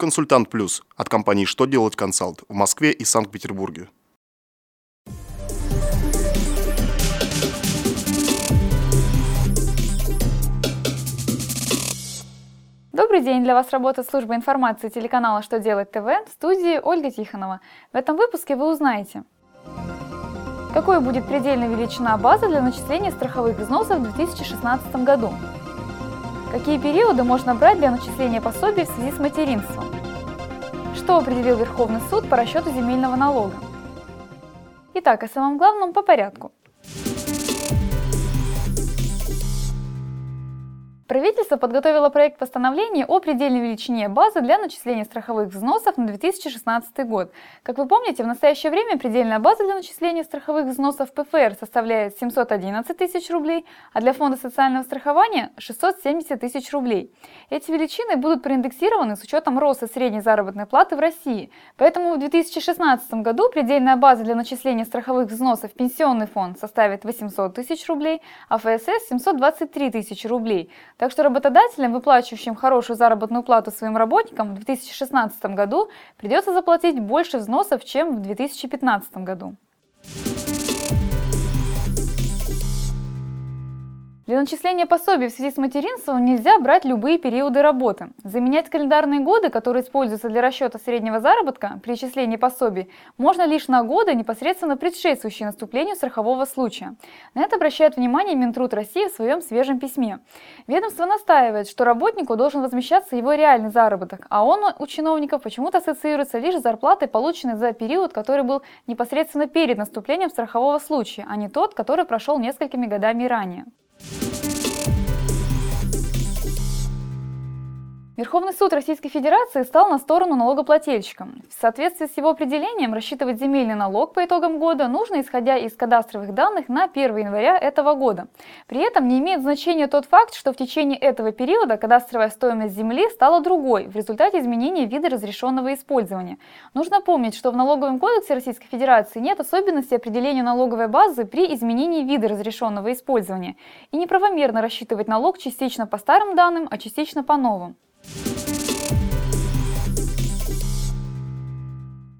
Консультант Плюс от компании «Что делать консалт» в Москве и Санкт-Петербурге. Добрый день! Для вас работает служба информации телеканала «Что делать ТВ» в студии Ольга Тихонова. В этом выпуске вы узнаете, какой будет предельная величина базы для начисления страховых взносов в 2016 году, какие периоды можно брать для начисления пособий в связи с материнством, что определил Верховный суд по расчету земельного налога. Итак, о самом главном по порядку. Правительство подготовило проект постановления о предельной величине базы для начисления страховых взносов на 2016 год. Как вы помните, в настоящее время предельная база для начисления страховых взносов ПФР составляет 711 тысяч рублей, а для фонда социального страхования 670 тысяч рублей. Эти величины будут проиндексированы с учетом роста средней заработной платы в России. Поэтому в 2016 году предельная база для начисления страховых взносов в пенсионный фонд составит 800 тысяч рублей, а ФСС 723 тысячи рублей. Так что работодателям, выплачивающим хорошую заработную плату своим работникам в 2016 году придется заплатить больше взносов, чем в 2015 году. Для начисления пособий в связи с материнством нельзя брать любые периоды работы. Заменять календарные годы, которые используются для расчета среднего заработка при исчислении пособий, можно лишь на годы, непосредственно предшествующие наступлению страхового случая. На это обращает внимание Минтруд России в своем свежем письме. Ведомство настаивает, что работнику должен возмещаться его реальный заработок, а он у чиновников почему-то ассоциируется лишь с зарплатой, полученной за период, который был непосредственно перед наступлением страхового случая, а не тот, который прошел несколькими годами ранее. Верховный суд Российской Федерации стал на сторону налогоплательщика. В соответствии с его определением, рассчитывать земельный налог по итогам года нужно, исходя из кадастровых данных на 1 января этого года. При этом не имеет значения тот факт, что в течение этого периода кадастровая стоимость земли стала другой в результате изменения вида разрешенного использования. Нужно помнить, что в Налоговом кодексе Российской Федерации нет особенностей определения налоговой базы при изменении вида разрешенного использования и неправомерно рассчитывать налог частично по старым данным, а частично по новым.